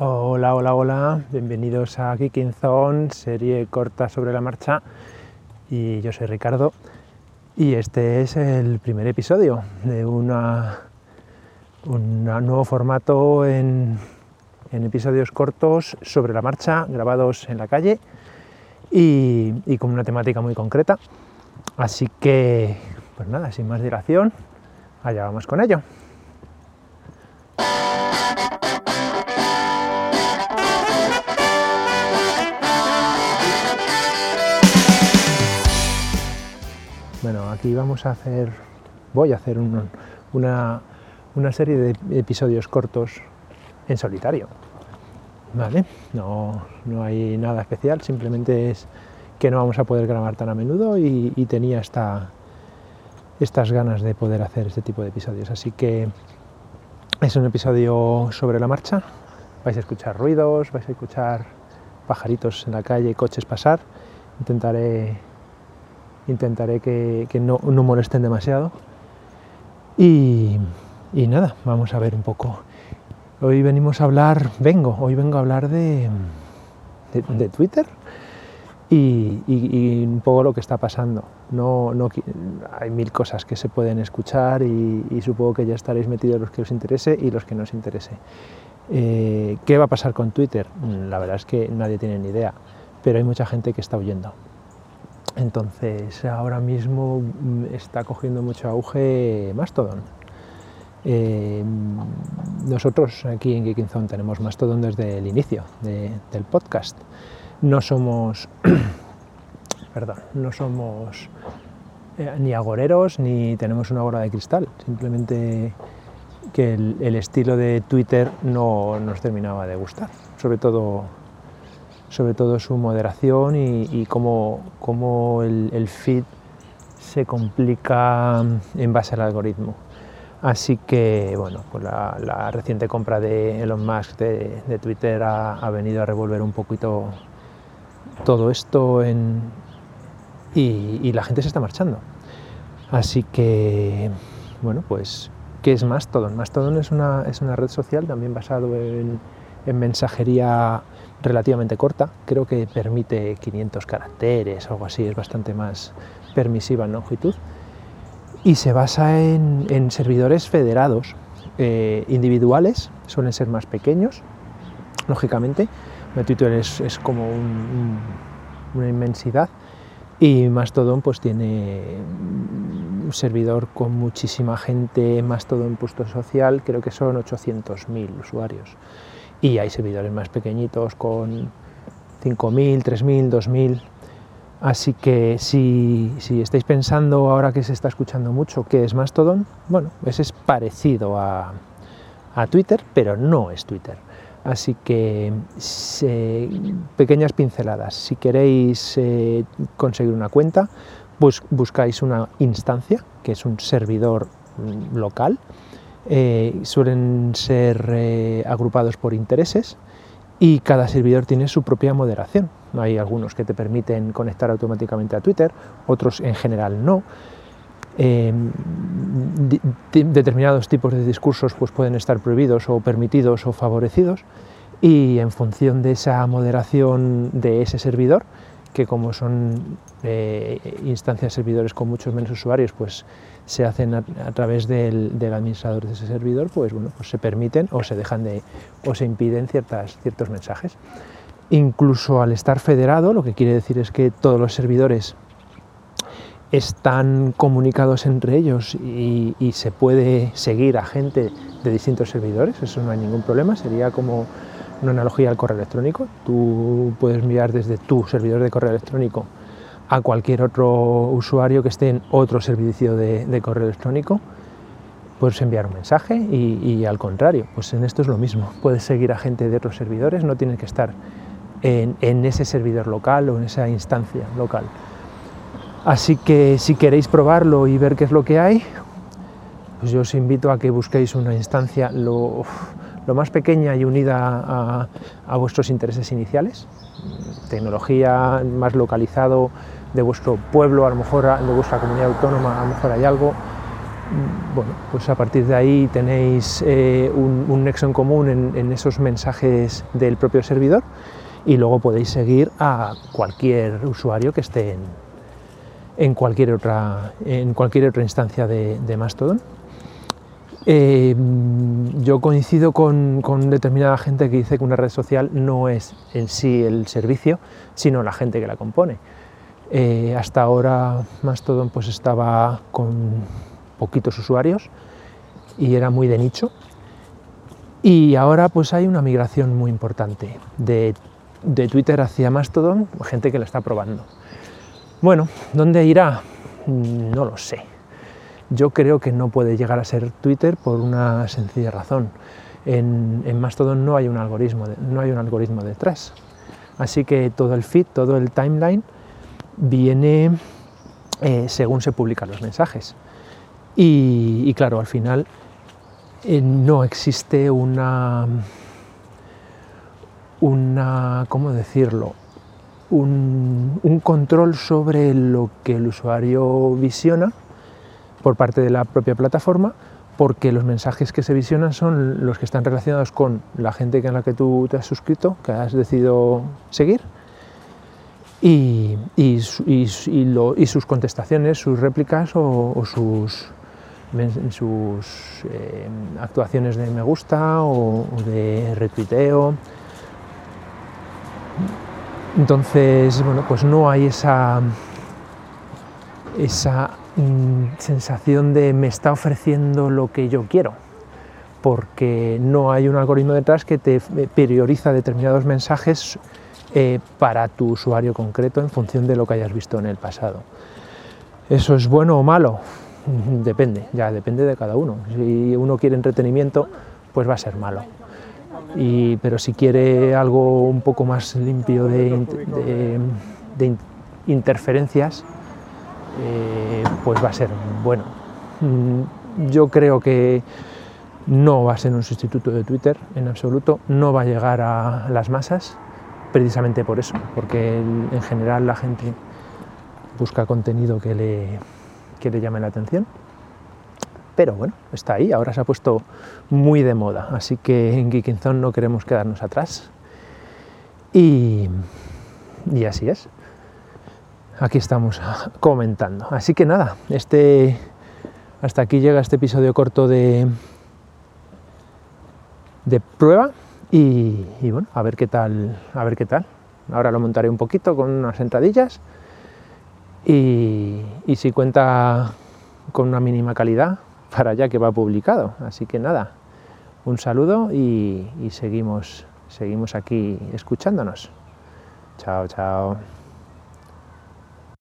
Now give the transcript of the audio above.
Hola, hola, hola, bienvenidos a Kicking Zone, serie corta sobre la marcha. Y yo soy Ricardo y este es el primer episodio de una, un nuevo formato en, en, episodios cortos sobre la marcha, grabados en la calle y, y con una temática muy concreta. Así que, pues nada, sin más dilación, allá vamos con ello. Aquí vamos a hacer, voy a hacer un, una, serie de episodios cortos en solitario. ¿Vale? No, no, hay nada especial, simplemente es que no vamos a poder grabar tan a menudo y, tenía esta, estas ganas de poder hacer este tipo de episodios. Así que es un episodio sobre la marcha. Vais a escuchar ruidos, vais a escuchar pajaritos en la calle, coches pasar. Intentaré intentaré que, que no, no, molesten demasiado. Y, y, nada, vamos a ver un poco. Hoy venimos a hablar, vengo, hoy vengo a hablar de, de, Twitter y, y, un poco lo que está pasando. No, no, hay mil cosas que se pueden escuchar y, supongo que ya estaréis metidos los que os interese y los que no os interese. Eh, ¿Qué va a pasar con Twitter? La verdad es que nadie tiene ni idea, pero hay mucha gente que está huyendo. Entonces, ahora mismo mm, está cogiendo mucho auge Mastodon. Eh, nosotros aquí en Geekinzone tenemos Mastodon desde el inicio de, del podcast. No somos, perdón, no somos eh, ni agoreros ni tenemos una bola de cristal. Simplemente que el estilo de Twitter no nos terminaba de gustar. Sobre todo sobre todo su moderación y, y cómo, cómo el, el, feed se complica en base al algoritmo. Así que, bueno, pues la, la reciente compra de Elon Musk de, de Twitter ha, venido a revolver un poquito todo esto y, y, la gente se está marchando. Así que, bueno, pues, ¿qué es Mastodon? Mastodon es una, es una red social también basado en, en mensajería relativamente corta, creo que permite 500 caracteres algo así, es bastante más permisiva en longitud, y se basa en, servidores federados eh, individuales, suelen ser más pequeños, lógicamente, Twitter es, es como un, un, una inmensidad, y Mastodon pues tiene un servidor con muchísima gente, Mastodon puesto social, creo que son 800.000 usuarios y hay servidores más pequeñitos con 5.000, 3.000, 2.000. Así que si, si, estáis pensando ahora que se está escuchando mucho qué es Mastodon, bueno, ese es parecido a, a Twitter, pero no es Twitter. Así que pequeñas pinceladas. Si queréis eh, conseguir una cuenta, pues buscáis una instancia, que es un servidor mm, local, eh, suelen ser eh, agrupados por intereses y cada servidor tiene su propia moderación. Hay algunos que te permiten conectar automáticamente a Twitter, otros en general no. Eh, determinados tipos de discursos pues, pueden estar prohibidos o permitidos o favorecidos y en función de esa moderación de ese servidor, que como son eh, instancias servidores con muchos menos usuarios, pues se hacen a, través del, del, administrador de ese servidor, pues bueno, pues se permiten o se dejan de o se impiden ciertas, ciertos mensajes. Incluso al estar federado, lo que quiere decir es que todos los servidores están comunicados entre ellos y, y se puede seguir a gente de distintos servidores, eso no hay ningún problema, sería como una analogía al correo electrónico. Tú puedes mirar desde tu servidor de correo electrónico a cualquier otro usuario que esté en otro servicio de, correo electrónico, puedes enviar un mensaje y, y, al contrario, pues en esto es lo mismo. Puedes seguir a gente de otros servidores, no tienes que estar en, en ese servidor local o en esa instancia local. Así que si queréis probarlo y ver qué es lo que hay, pues yo os invito a que busquéis una instancia lo, lo más pequeña y unida a, vuestros intereses iniciales, tecnología más localizado de vuestro pueblo, a lo mejor de vuestra comunidad autónoma, a lo mejor hay algo, mm, bueno, pues a partir de ahí tenéis eh, un, nexo en común en, esos mensajes del propio servidor y luego podéis seguir a cualquier usuario que esté en cualquier otra instancia de, Mastodon. Eh, yo coincido con, determinada gente que dice que una red social no es en sí el servicio, sino la gente que la compone. Eh, hasta ahora Mastodon pues estaba con poquitos usuarios y era muy de nicho. Y ahora pues hay una migración muy importante de, Twitter hacia Mastodon, gente que la está probando. Bueno, ¿dónde irá? Mm, no lo sé. Yo creo que no puede llegar a ser Twitter por una sencilla razón. En, en Mastodon no hay un algoritmo, no hay un algoritmo detrás. Así que todo el feed, todo el timeline viene eh, según se publican los mensajes. Y, claro, al final eh, no existe una, una, ¿cómo decirlo? Un, un, control sobre lo que el usuario visiona por parte de la propia plataforma, porque los mensajes que se visionan son los que están relacionados con la gente con la que tú te has suscrito, que has decidido seguir, y, sus contestaciones, sus réplicas o, sus, sus eh, actuaciones de me gusta o, de retuiteo. Entonces, bueno, pues no hay esa, esa sensación de me está ofreciendo lo que yo quiero, porque no hay un algoritmo detrás que te prioriza determinados mensajes eh, para tu usuario concreto en función de lo que hayas visto en el pasado. ¿Eso es bueno o malo? Depende, ya depende de cada uno. Si uno quiere entretenimiento, pues va a ser malo. pero si quiere algo un poco más limpio de, interferencias, eh, pues va a ser bueno. Mm, yo creo que no va a ser un sustituto de Twitter en absoluto, no va a llegar a las masas, precisamente por eso, porque en general la gente busca contenido que le, que le llame la atención. Pero bueno, está ahí, ahora se ha puesto muy de moda, así que en Geekinzone no queremos quedarnos atrás. Y, y así es. Aquí estamos comentando. Así que nada, este, hasta aquí llega este episodio corto de, de prueba y, bueno, a ver qué tal, a ver qué tal. Ahora lo montaré un poquito con unas entradillas y, si cuenta con una mínima calidad para ya que va publicado. Así que nada, un saludo y, y seguimos, seguimos aquí escuchándonos. Chao, chao.